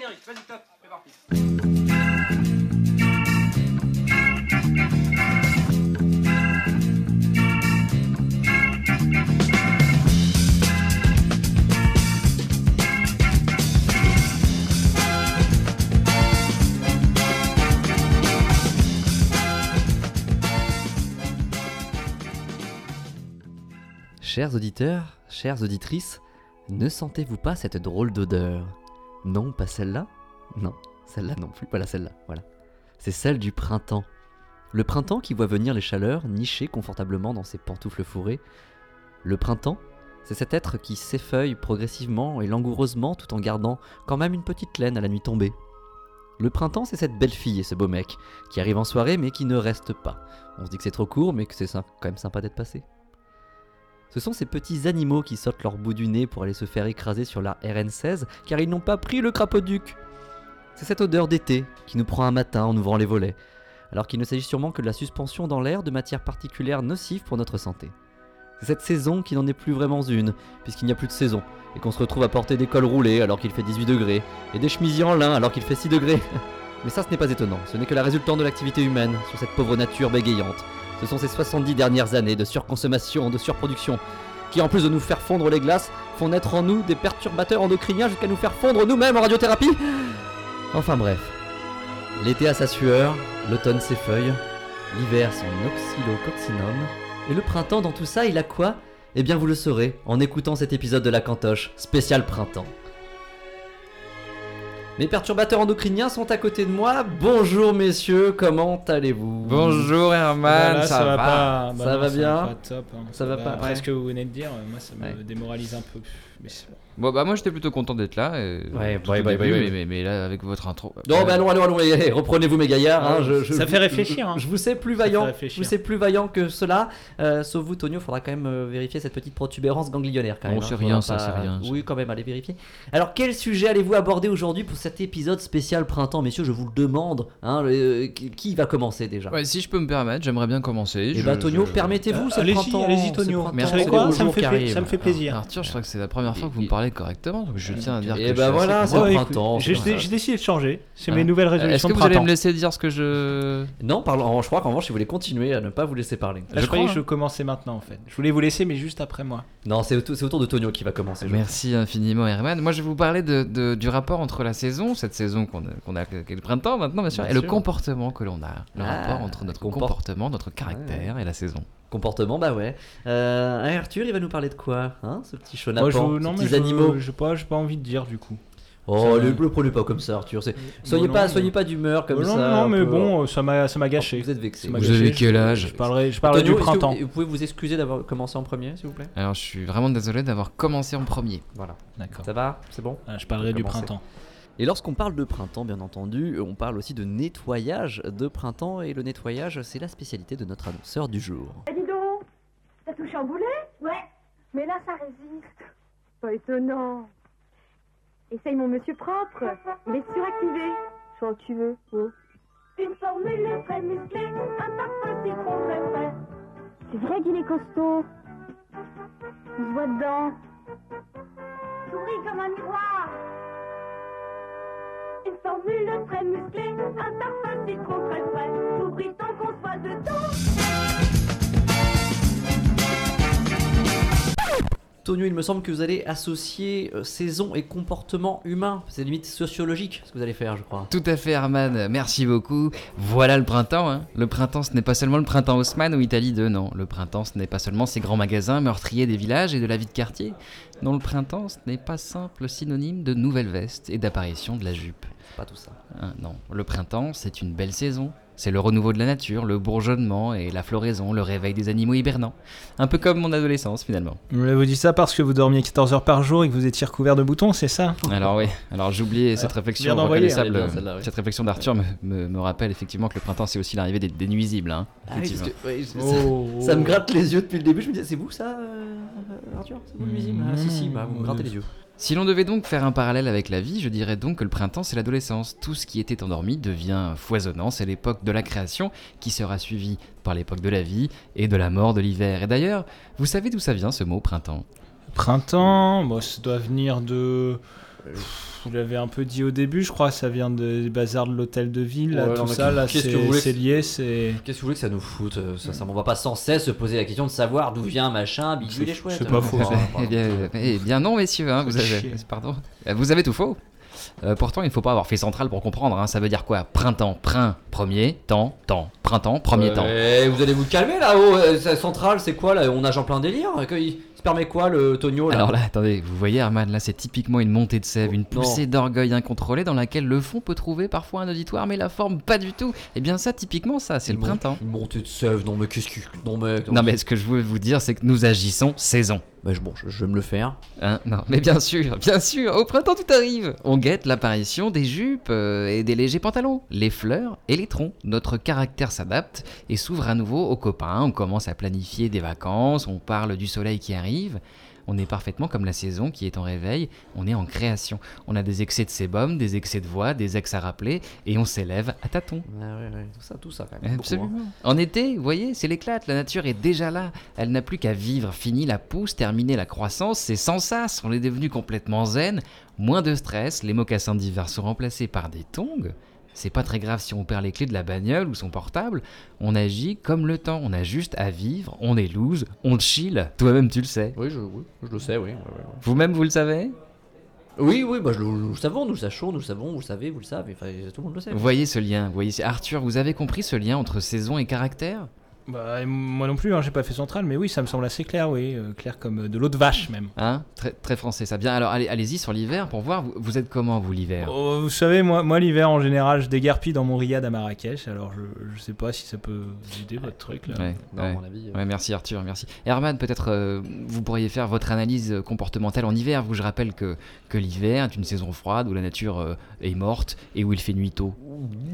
vas-y, top. Chers auditeurs, chères auditrices, ne sentez-vous pas cette drôle d'odeur? Non, pas celle-là Non, celle-là non plus, pas celle-là, voilà. C'est celle du printemps. Le printemps qui voit venir les chaleurs nicher confortablement dans ses pantoufles fourrées. Le printemps, c'est cet être qui s'effeuille progressivement et langoureusement tout en gardant quand même une petite laine à la nuit tombée. Le printemps, c'est cette belle fille et ce beau mec qui arrive en soirée mais qui ne reste pas. On se dit que c'est trop court mais que c'est quand même sympa d'être passé. Ce sont ces petits animaux qui sautent leur bout du nez pour aller se faire écraser sur la RN16 car ils n'ont pas pris le crapaud-duc. C'est cette odeur d'été qui nous prend un matin en ouvrant les volets, alors qu'il ne s'agit sûrement que de la suspension dans l'air de matières particulières nocives pour notre santé. C'est cette saison qui n'en est plus vraiment une, puisqu'il n'y a plus de saison, et qu'on se retrouve à porter des cols roulés alors qu'il fait 18 degrés, et des chemisiers en lin alors qu'il fait 6 degrés. Mais ça ce n'est pas étonnant, ce n'est que la résultante de l'activité humaine sur cette pauvre nature bégayante. Ce sont ces 70 dernières années de surconsommation, de surproduction, qui en plus de nous faire fondre les glaces, font naître en nous des perturbateurs endocriniens jusqu'à nous faire fondre nous-mêmes en radiothérapie. Enfin bref. L'été a sa sueur, l'automne ses feuilles, l'hiver son oxylococcinum, et le printemps dans tout ça, il a quoi? Eh bien vous le saurez en écoutant cet épisode de la cantoche, spécial printemps. Mes perturbateurs endocriniens sont à côté de moi. Bonjour messieurs, comment allez-vous? Bonjour Herman, Voilà, ça, va, pas, Ça va bien? pas top, hein. Ça va pas, Après ouais. ce que vous venez de dire, moi ça me Ouais. démoralise un peu. Mais c'est bon. Bon bah moi j'étais plutôt content d'être là. Et, Ouais, début, ouais, mais, mais, mais là avec votre intro. Non, euh, bah allons, allons, allons, allez, reprenez-vous mes gaillards. hein, je- je- Ça fait réfléchir, hein. Je, vous sais plus vaillant. Je vous sais plus vaillant que cela. Euh, sauf vous, Tonio, faudra quand même euh, vérifier cette petite protubérance ganglionnaire quand Bon, même. c'est hein, rien, ça, c'est rien. Oui, quand même, allez vérifier. Alors, quel sujet allez-vous aborder aujourd'hui pour cet épisode spécial printemps, messieurs Je vous le demande. Hein, euh, qui va commencer déjà? Ouais, si je peux me permettre, j'aimerais bien commencer. Et Je- bah, Tonio, permettez-vous, c'est printemps. allez-y, Tonio. Merci. ça me fait plaisir. Arthur, je crois que c'est la première fois que vous me parlez correctement, donc je tiens à dire Et que je bah voilà, c'est Ouais, printemps. J'ai décidé de changer. C'est Hein mes nouvelles content. Est-ce résolutions que vous allez me printemps. laisser dire ce que je... Non, parlons, je crois qu'en revanche, vous voulez continuer à ne pas vous laisser parler. Là, je Je croyais que je commençais maintenant en fait. Je voulais vous laisser, mais juste après moi. Non, c'est au, tour de Tonio qui va commencer. je Merci infiniment Herman. Moi je vais vous parler de, de- du rapport entre la saison, cette saison qu'on a, qu'on a le printemps maintenant bien sûr, Bien et le comportement que l'on a. Le Ah, rapport entre notre comport- comportement, notre caractère et la saison. Comportement, bah ouais. Euh, Arthur, il va nous parler de quoi hein, Ce petit chenapan, Moi, je, ces non, mais petits je, animaux. j'ai pas, j'ai pas envie de dire du coup. Oh, Ça le, le prenez pas comme ça, Arthur. c'est- Soyez non, pas, mais- soyez pas d'humeur comme non, ça. non, un mais peu- bon, euh, ça m'a, ça m'a gâché. Vous êtes vexé. Ça m'a Vous gâché. avez quel Je- âge Je parlerai, je parlerai du est-ce que printemps. Vous, vous pouvez vous excuser d'avoir commencé en premier, s'il vous plaît? Alors je suis vraiment désolé d'avoir commencé en premier. Voilà. D'accord. Ça va? C'est bon? Ah, je parlerai du printemps. Et lorsqu'on parle de printemps, bien entendu, on parle aussi de nettoyage de printemps. Et le nettoyage, c'est la spécialité de notre annonceur du jour. T'as tout chamboulé Ouais. Mais là, ça résiste. Pas étonnant. Essaye mon monsieur propre. Il est suractivé. Soit que tu veux. Oh. Une formule très musclée, un parfum citron très frais. C'est vrai qu'il est costaud. On se voit dedans. Souris comme un miroir. Une formule très musclée, un parfum citron très frais. Souris tant qu'on se voit dedans. Tonio, il me semble que vous allez associer euh, saison et comportement humain. C'est limite sociologique ce que vous allez faire, je crois. Tout à fait Herman, merci beaucoup. Voilà le printemps. hein. Le printemps ce n'est pas seulement le printemps Haussmann ou Italie 2, non. Le printemps ce n'est pas seulement ces grands magasins meurtriers des villages et de la vie de quartier. Non, le printemps ce n'est pas simple synonyme de nouvelle veste et d'apparition de la jupe. Pas tout ça. Hein, non, le printemps c'est une belle saison. C'est le renouveau de la nature, le bourgeonnement et la floraison, le réveil des animaux hibernants. Un peu comme mon adolescence finalement. Vous dites ça parce que vous dormiez 14 heures par jour et que vous étiez recouvert de boutons, c'est ça? Alors oui, alors j'ai oublié cette Ah, réflexion reconnaissable. bien, oui. Cette réflexion d'Arthur me, me- me rappelle effectivement que le printemps c'est aussi l'arrivée des, des nuisibles. Hein, Ah oui, parce effectivement. que- ouais, ça- Oh, Ça me gratte les yeux depuis le début. Je me disais, c'est vous ça, euh, Arthur? C'est vous le nuisible? Ah, si, si, bah, vous me grattez les yeux. Si l'on devait donc faire un parallèle avec la vie, je dirais donc que le printemps c'est l'adolescence. Tout ce qui était endormi devient foisonnant, c'est l'époque de la création qui sera suivie par l'époque de la vie et de la mort de l'hiver. Et d'ailleurs, vous savez d'où ça vient ce mot printemps? Printemps, bon, ça doit venir de. Vous l'avez un peu dit au début, je crois, ça vient de- des bazars de l'hôtel de ville, là, Ouais, tout non, ça, là, qu'est-ce que c'est vous voulez c'est que- lié, c'est... Qu'est-ce que vous voulez que ça nous foute euh, ça, ça, On va pas sans cesse se poser la question de savoir d'où vient machin, bidule et chouette. c'est pas faux, ça. Eh bien, eh bien non, messieurs, hein, vous avez, pardon, Euh, vous avez tout faux. Euh, pourtant, il ne faut pas avoir fait central pour comprendre. hein. Ça veut dire quoi? Printemps, prin, premier, temps, temps. Printemps, premier temps. Eh, vous allez vous calmer là-haut. euh, c'est Central, c'est quoi là? On nage en plein délire. que- Permet quoi le Tonio là? Alors là, attendez, vous voyez Herman, là c'est typiquement une montée de sève, une Non. poussée d'orgueil incontrôlée dans laquelle le fond peut trouver parfois un auditoire, mais la forme pas du tout. Et bien ça, typiquement ça, c'est le Une printemps. Une montée de sève. Non mais qu'est-ce que. Non mais. Non mais ce que je veux vous dire, c'est que nous agissons saison. Je vais me le faire. Hein non, mais bien sûr, bien sûr, au printemps tout arrive. On guette l'apparition des jupes euh, et des légers pantalons, les fleurs et les troncs. Notre caractère s'adapte et s'ouvre à nouveau aux copains. On commence à planifier des vacances, on parle du soleil qui arrive. On est parfaitement comme la saison qui est en réveil, on est en création. On a des excès de sébum, des excès de voix, des ex à rappeler et on s'élève à tâtons. Ouais, ouais. Tout ça, tout ça quand même. beaucoup, Absolument. hein. En été, vous voyez, c'est l'éclate, la nature est déjà là. Elle n'a plus qu'à vivre, fini la pousse, terminer la croissance, c'est sans sas, on est devenu complètement zen, moins de stress, les mocassins d'hiver sont remplacés par des tongs. C'est pas très grave si on perd les clés de la bagnole ou son portable, on agit comme le temps, on a juste à vivre, on est loose, on chill, toi-même tu le sais. Oui, je, oui, je le sais, oui. ouais, ouais, ouais. Vous-même vous le savez? Oui, oui, bah, je nous le savons, nous le sachons, nous le savons, vous le savez, vous le savez, enfin, tout le monde le sait. Vous voyez ce lien, vous voyez, Arthur, vous avez compris ce lien entre saison et caractère? Bah, moi non plus, hein, j'ai pas fait central, mais oui, ça me semble assez clair, oui, euh, clair comme euh, de l'eau de vache même. Hein? Très, très français ça. Bien, alors allez- allez-y sur l'hiver pour voir, vous, vous êtes comment vous l'hiver? Oh, vous savez, moi, moi l'hiver en général, je déguerpis dans mon riad à Marrakech, alors je, je sais pas si ça peut vous aider votre truc là. Ouais, Non, ouais. à mon avis. euh, Ouais, merci Arthur, merci. Herman, peut-être euh, vous pourriez faire votre analyse comportementale en hiver. Vous, je rappelle que, que l'hiver est une saison froide où la nature euh, est morte et où il fait nuit tôt.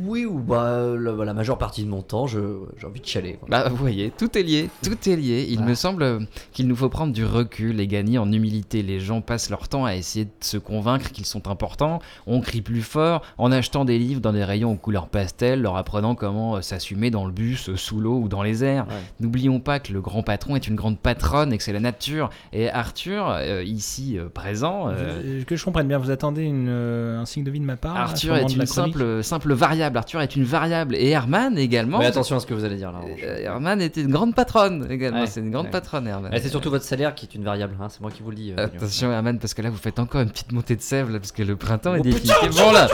Oui, ou bah, la, la majeure partie de mon temps, j'ai envie de chialer. Bah, vous voyez, tout est lié, tout est lié. Il me semble euh, qu'il nous faut prendre du recul et gagner en humilité. Les gens passent leur temps à essayer de se convaincre qu'ils sont importants. On crie plus fort en achetant des livres dans des rayons aux couleurs pastel, leur apprenant comment euh, s'assumer dans le bus, euh, sous l'eau ou dans les airs. Ouais. N'oublions pas que le grand patron est une grande patronne et que c'est la nature. Et Arthur, euh, ici euh, présent, euh, Que je comprenne bien, vous attendez une, euh, un signe de vie de ma part Arthur est une simple variable. Arthur est une variable. Et Herman également. Mais attention à ce que vous allez dire là. Herman était une grande patronne également. Ouais, c'est une grande ouais. patronne, Herman. C'est surtout votre salaire qui est une variable, hein, c'est moi qui vous le dis. euh. Attention Herman parce que là vous faites encore une petite montée de sève là, parce que le printemps est Oh, putain, définitivement là.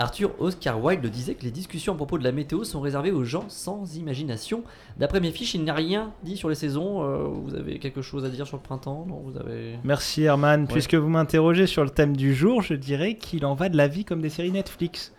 Arthur Oscar Wilde disait que les discussions à propos de la météo sont réservées aux gens sans imagination. D'après mes fiches, il n'y a rien dit sur les saisons. euh, vous avez quelque chose à dire sur le printemps? Non, vous avez. Merci Herman, puisque vous m'interrogez sur le thème du jour, je dirais qu'il en va de la vie comme des séries Netflix.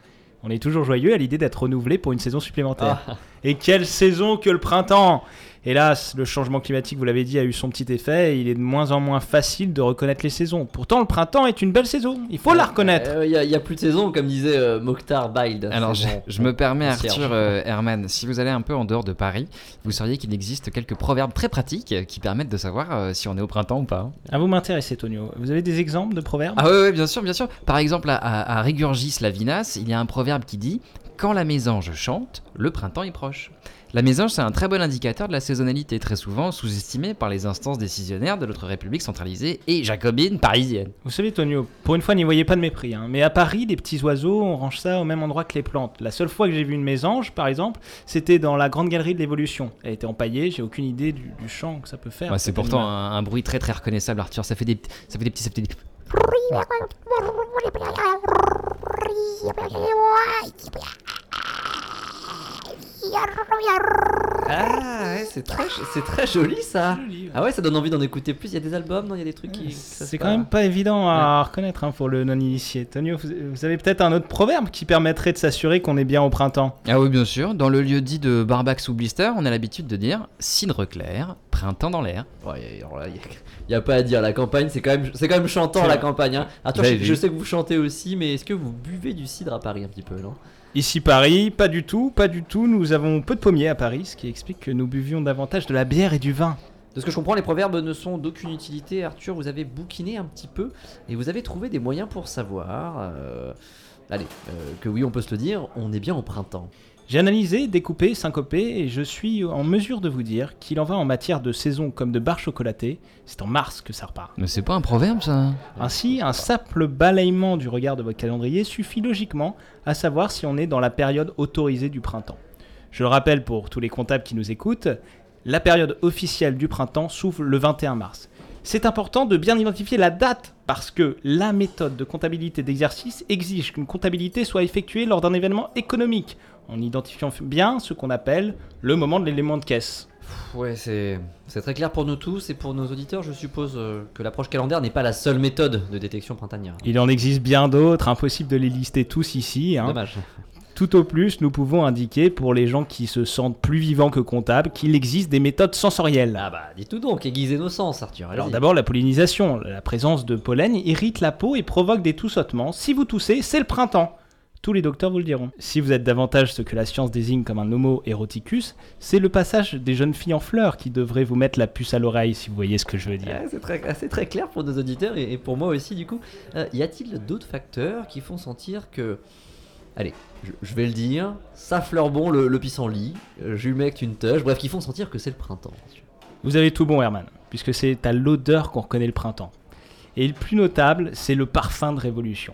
On est toujours joyeux à l'idée d'être renouvelé pour une saison supplémentaire. Ah, Et quelle saison que le printemps Hélas, le changement climatique, vous l'avez dit, a eu son petit effet et il est de moins en moins facile de reconnaître les saisons. Pourtant, le printemps est une belle saison, il faut la reconnaître. Il n'y a, plus de saison, comme disait euh, Mokhtar Baïd. Alors je, C'est bon. je me permets. Arthur euh, Herman, si vous allez un peu en dehors de Paris, vous sauriez qu'il existe quelques proverbes très pratiques qui permettent de savoir euh, si on est au printemps ou pas. À vous m'intéresser, Tonio. Vous avez des exemples de proverbes? Ah oui, bien sûr, bien sûr. Par exemple, à, à, à Rigurgis Lavinas, il y a un proverbe qui dit Quand la mésange chante, le printemps est proche. La mésange, c'est un très bon indicateur de la saisonnalité, très souvent sous-estimé par les instances décisionnaires de notre République centralisée et jacobine parisienne. Vous savez, Tonio, pour une fois, n'y voyez pas de mépris. hein, Mais à Paris, les petits oiseaux, on range ça au même endroit que les plantes. La seule fois que j'ai vu une mésange, par exemple, c'était dans la grande galerie de l'évolution. Elle était empaillée, j'ai aucune idée du, du chant que ça peut faire. Ouais, c'est pourtant un, un bruit très très reconnaissable, Arthur. Ça fait des, ça fait des petits, ça fait des- 要不要给我啊不要。Ah, ouais, c'est très, c'est très joli ça. Joli, ouais. Ah ouais, ça donne envie d'en écouter plus. Il y a des albums, non? Il y a des trucs qui. C'est quand même pas évident à reconnaître hein, pour le non-initié. Tonio, vous, vous avez peut-être un autre proverbe qui permettrait de s'assurer qu'on est bien au printemps. Ah oui, bien sûr. Dans le lieu dit de Barbac sous Blister, on a l'habitude de dire cidre clair, printemps dans l'air. Ouais, il n'y a, pas à dire. La campagne, c'est quand même, c'est quand même chantant la campagne. Hein. Vous je, je sais que vous chantez aussi, mais est-ce que vous buvez du cidre à Paris un petit peu, non? Ici Paris, pas du tout, pas du tout. Nous avons peu de pommiers à Paris, ce qui explique que nous buvions davantage de la bière et du vin. De ce que je comprends, les proverbes ne sont d'aucune utilité. Arthur, vous avez bouquiné un petit peu et vous avez trouvé des moyens pour savoir. euh, Allez, euh, que oui, on peut se le dire, on est bien au printemps. J'ai analysé, découpé, syncopé, et je suis en mesure de vous dire qu'il en va en matière de saison comme de barres chocolatées. C'est en mars que ça repart. Mais c'est pas un proverbe ça Ainsi, un simple balayement du regard de votre calendrier suffit logiquement à savoir si on est dans la période autorisée du printemps. Je le rappelle pour tous les comptables qui nous écoutent, la période officielle du printemps s'ouvre le 21 mars. C'est important de bien identifier la date parce que la méthode de comptabilité d'exercice exige qu'une comptabilité soit effectuée lors d'un événement économique, en identifiant bien ce qu'on appelle le moment de l'élément de caisse. Ouais, c'est très clair pour nous tous et pour nos auditeurs. Je suppose euh, que l'approche calendaire n'est pas la seule méthode de détection printanière. Il en existe bien d'autres, impossible de les lister tous ici. hein. Dommage. Tout au plus, nous pouvons indiquer pour les gens qui se sentent plus vivants que comptables qu'il existe des méthodes sensorielles. Ah bah, dis tout donc, aiguisez nos sens, Arthur. Alors d'abord la pollinisation. La présence de pollen irrite la peau et provoque des toussottements. Si vous toussez, c'est le printemps. Tous les docteurs vous le diront. Si vous êtes davantage ce que la science désigne comme un homo eroticus, c'est le passage des jeunes filles en fleurs qui devrait vous mettre la puce à l'oreille, si vous voyez ce que je veux dire. Ouais, c'est très, clair pour nos auditeurs et, et pour moi aussi du coup. Euh, y a-t-il d'autres facteurs qui font sentir que... Allez, je, vais le dire, ça fleure bon le, le pissenlit, euh, j'humecte une touche, bref, qui font sentir que c'est le printemps. Vous avez tout bon, Herman, puisque c'est à l'odeur qu'on reconnaît le printemps. Et le plus notable, c'est le parfum de révolution.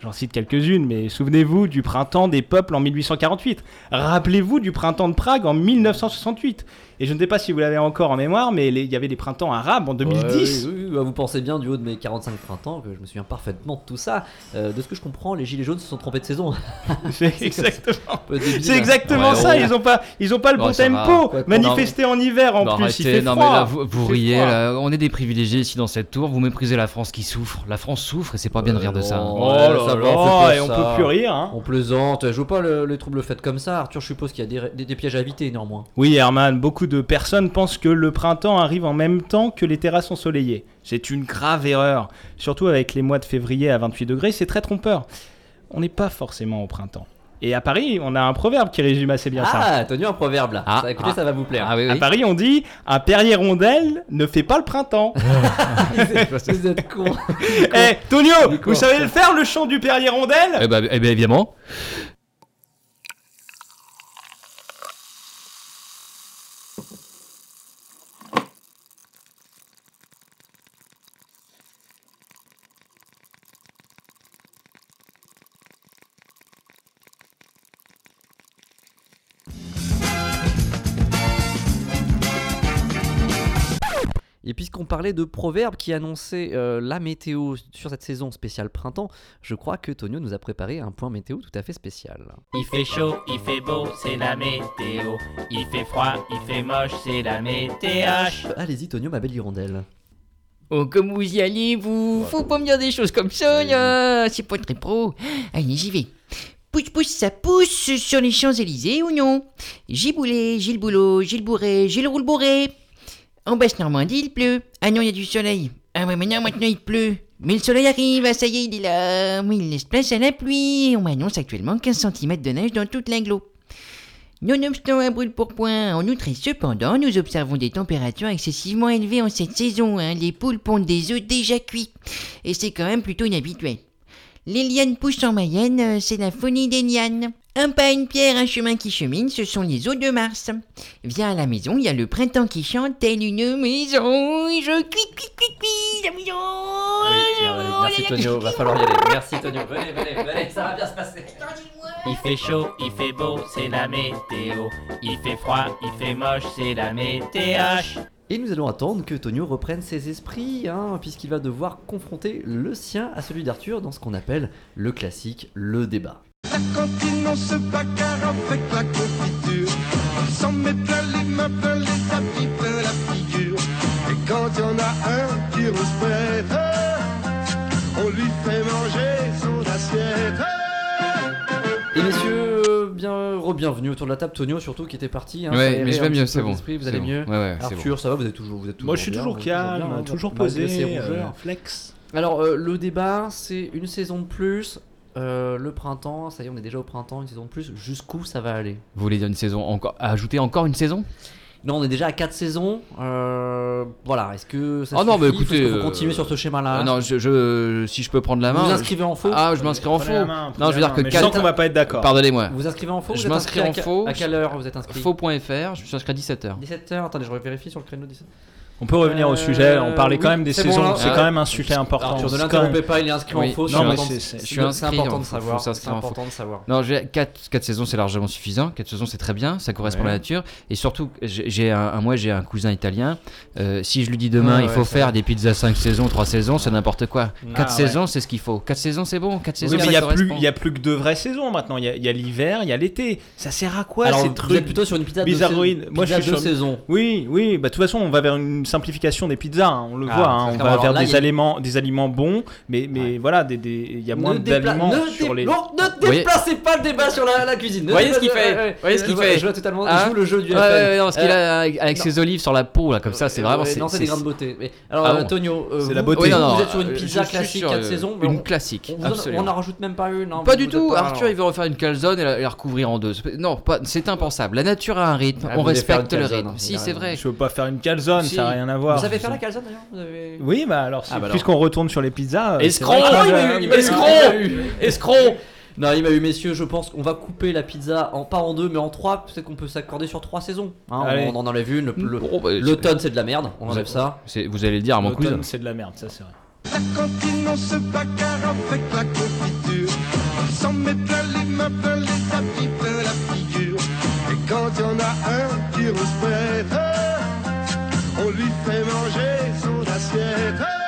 J'en cite quelques-unes, mais souvenez-vous du printemps des peuples en 1848. Rappelez-vous du printemps de Prague en 1968. Et je ne sais pas si vous l'avez encore en mémoire, mais les- il y avait des printemps arabes en 2010. Ouais, oui, oui, oui, vous pensez bien du haut de mes 45 printemps que je me souviens parfaitement de tout ça. Euh, de ce que je comprends, les gilets jaunes se sont trompés de saison. C'est exactement, c'est exactement Ouais, ça. Ils ont pas, ils ont pas le Bon, ça tempo. Ouais, Manifester en hiver en plus, il arrêtez, fait non froid. mais là vous, vous Il fait riez, là. on est des privilégiés ici dans cette tour, vous méprisez la France qui souffre. La France souffre et c'est pas bien de rire de ça. non. Oh là ça va, fait pas et on ça. peut plus rire. Hein. On plaisante, je vois pas le- les troubles faits comme ça. Arthur, je suppose qu'il y a des, des- des pièges à éviter néanmoins. Oui, Herman, beaucoup de personnes pensent que le printemps arrive en même temps que les terrasses ensoleillées. C'est une grave erreur. Surtout avec les mois de février à 28 degrés, c'est très trompeur. On n'est pas forcément au printemps. Et à Paris, on a un proverbe qui résume assez bien ça. Ah, tenu un proverbe là. Ah, ça, écoutez, ah. ça va vous plaire. Ah oui, À. Paris, on dit un Perrier rondelle ne fait pas le printemps. Vous êtes con. Eh, Tonio, vous savez le faire le chant du Perrier rondelle? Eh ben, eh ben, évidemment. Parlait de proverbes qui annonçaient euh, la météo sur cette saison spéciale printemps, je crois que Tonio nous a préparé un point météo tout à fait spécial. Il fait chaud, il fait beau, c'est la météo. Il fait froid, il fait moche, c'est la météo. Euh, Allez-y Tonio, ma belle hirondelle. Oh, comme vous y allez, vous Faut pas me dire des choses comme ça, là C'est pas très pro. Allez, j'y vais. Pousse, pousse, ça pousse sur les Champs-Élysées ou non Giboulé, Gilles Boulot, Gilles Bourré, Gilles Roule-Bourré. En Basse-Normandie, il pleut. Ah non, il y a du soleil. Ah ouais, mais maintenant il pleut. Mais le soleil arrive, ah ça y est, il est là. Mais il laisse place à la pluie. On m'annonce actuellement 15 cm de neige dans toute l'aglo. Nonobstant un brûle pour point, en outre cependant, nous observons des températures excessivement élevées en cette saison. hein. Les poules pondent des œufs déjà cuits. Et c'est quand même plutôt inhabituel. Les lianes poussent en Mayenne, euh, c'est la folie des lianes. Un pas, une pierre, un chemin qui chemine, ce sont les eaux de Mars. Viens à la maison, il y a le printemps qui chante, telle une maison. Et je cuis, cuis, cuis, la maison. euh, merci Tonio, va falloir y aller. Merci Tonio, venez, venez, venez, ça va bien se passer. Il fait chaud, il fait beau, c'est la météo. Il fait froid, il fait moche, c'est la météo. Et nous allons attendre que Tonio reprenne ses esprits, hein, puisqu'il va devoir confronter le sien à celui d'Arthur dans ce qu'on appelle le classique, le débat. La cantine, on se bagarre avec la confiture. On s'en met plein les mains, plein les tapis, plein la figure. Et quand il y en a un qui respecte, on lui fait manger son assiette. Et messieurs, bien re-bienvenue autour de la table, Tonio surtout qui était parti. Hein, Ouais, mais je vais mieux, c'est bon. Vous allez bon. mieux Ouais, ouais, c'est bon. Arthur, ça va, vous êtes toujours, vous êtes toujours Moi, je suis bien, toujours vous êtes bien, calme, hein, toujours posé, euh, flex. Alors, euh, le débat, c'est une saison de plus. Euh, le printemps, ça y est, on est déjà au printemps, une saison de plus. Jusqu'où ça va aller? Vous voulez dire une saison encore Ajouter encore une saison? Non, on est déjà à 4 saisons. euh, voilà, est-ce que ça Ah non, bah écoutez, euh, continuer sur ce schéma-là Ah non, je, je- si je peux prendre la main. Vous inscrivez en faux? Ah, je m'inscris en faux. Prenez la main, non, je veux la dire que mais je sens 4 qu'on va pas être d'accord. Pardonnez-moi. Vous inscrivez en faux? Je vous êtes m'inscris inscrit en à, faux. À quelle heure vous êtes inscrit? Faux.fr, je me suis inscrit à 17h. 17h, attendez, je vérifie sur le créneau 17h. On peut revenir au Euh, sujet. On parlait quand oui, même des bon, saisons. là. c'est Ah, quand même un sujet important. Arthur, ne l'interrompez pas, il est inscrit Oui. en faux. Non, c'est mais important- de savoir. C'est important de savoir. Non, 4, 4 saisons c'est largement suffisant. 4 saisons c'est très bien, ça correspond à la nature. Et surtout, j'ai un, moi j'ai un cousin italien. euh, si je lui dis demain il faut faire des pizzas 5 saisons, 3 saisons, c'est n'importe quoi. 4 Ah, saisons c'est ce qu'il faut. 4 saisons c'est bon, 4 saisons mais il y a plus, que deux vraies saisons maintenant. Il y a- l'hiver, il y a l'été. Ça sert à quoi ces trucs plutôt sur une pizza de Moi, je suis sur- saison. Oui, oui. Bah de toute façon, on va vers une simplification des pizzas. hein, on le Ah, voit. hein, on va Alors vers là, il des y a- aliments, des aliments bons, mais mais voilà, des- des- il y a moins Ne dépla- d'aliments ne sur dé- les. non, ne voyez- déplacez pas le débat sur la, la cuisine. Ne Voyez ce déplacez- qu'il fait ouais, ouais. Voyez ce Je qu'il vois- fait Je vois totalement. Hein Il joue le jeu du Ouais, ouais, non, ce qu'il Euh, a avec, non. ses olives sur la peau là comme ça, c'est Euh, vraiment Non, c'est des grains de beauté. Mais, alors, Ah euh, Tonio, euh, C'est vous- la beauté. Oui, non, non, vous êtes sur une euh, pizza je suis classique sur, 4 euh, saisons. mais Une on- classique, on vous en- absolument. On en rajoute même pas une. non, Pas vous- du vous tout, êtes Arthur il veut refaire une calzone et la, et la recouvrir en deux. Non, pas- c'est impensable. La nature a un rythme, Ah, on vous voulez faire respecte le calzone, rythme. Si, c'est vrai. Je veux pas faire une calzone, Si. ça rien à voir. Vous savez faire la calzone d'ailleurs? Vous avez- Oui, bah alors, si- Ah, bah alors. puisqu'on retourne sur les pizzas. euh, c'est Escroc vrai que- Ah, eu. Escroc Non, il m'a eu, messieurs, je pense qu'on va couper la pizza, en, pas en deux, mais en trois. Peut-être qu'on peut s'accorder sur trois saisons. Hein, Allez. on, on en enlève une. le- le- Bon, bah, L'automne, c'est de la merde. On enlève ça. c'est- Vous allez le dire à mon cousin. L'automne, c'est de la merde, ça c'est vrai. La cantine, on se bagarre avec la confiture. S'en met plein les mains, plein les tapis, plein la figure. Et quand il y en a un qui respecte, on lui fait manger son assiette.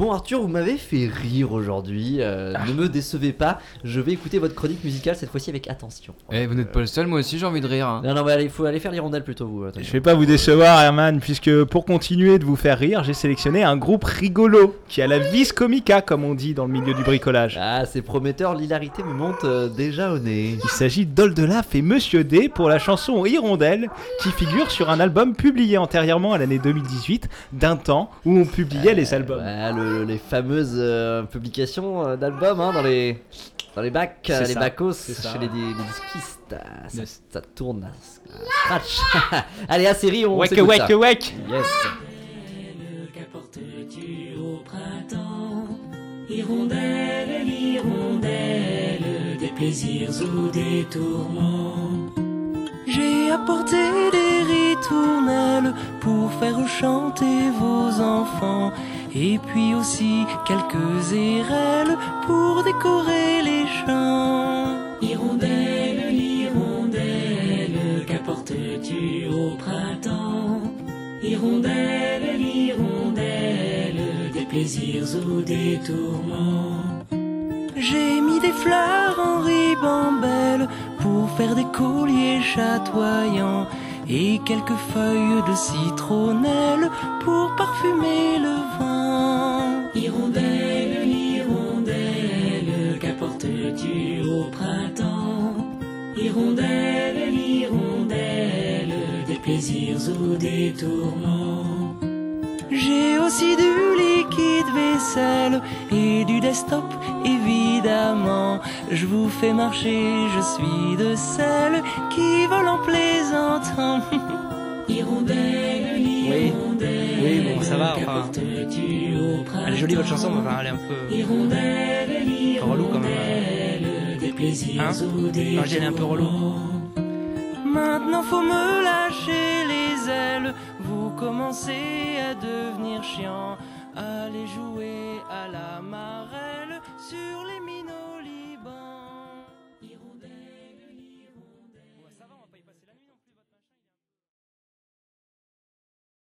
Bon, Arthur, vous m'avez fait rire aujourd'hui. euh, Ne me décevez pas. Je vais écouter votre chronique musicale cette fois-ci avec attention. Eh, vous n'êtes pas le seul, moi aussi j'ai envie de rire. hein. Non, non, mais il faut aller faire l'hirondelle plutôt, vous. attendez. Je vais pas vous décevoir, Herman, puisque pour continuer de vous faire rire, j'ai sélectionné un groupe rigolo qui a la vis comica, comme on dit dans le milieu du bricolage. Ah, c'est prometteur, l'hilarité me monte euh, déjà au nez. Il s'agit d'Oldelaf et Monsieur D pour la chanson Hirondelle, qui figure sur un album publié antérieurement à l'année 2018, d'un temps où on publiait les albums. Le- les fameuses euh, publications euh, d'albums hein, dans les dans les bacs, C'est euh, les ça, bacos, c'est ça. chez les, les disquistes. Ah, Ça, Yes. ça tourne, scratch. Allez, à série, on Wake, wake, ça. wake Yes. Qu'apportes-tu au printemps? Hirondelle, hirondelle, des plaisirs ou des tourments J'ai apporté des ritournelles pour faire chanter vos enfants et puis aussi quelques érelles pour décorer les champs. Hirondelle, hirondelle, qu'apportes-tu au printemps? Hirondelle, hirondelle, des plaisirs ou des tourments? J'ai mis des fleurs en ribambelle pour faire des colliers chatoyants et quelques feuilles de citronnelle pour parfumer le vent. Plaisirs ou des tourments. J'ai aussi du liquide vaisselle et du desktop évidemment. Je vous fais marcher, je suis de celles qui volent en plaisantant. Hirondelle, hirondelle. Oui, bon, ça va, enfin. Elle est jolie votre chanson, mais enfin, elle est un peu. Hirondelle, peu relou quand même. hirondelle, des plaisirs Hein ou des Quand je dis elle est un peu relou. Maintenant faut me ailes, vous commencez à devenir chiant. Allez jouer à la marelle sur les.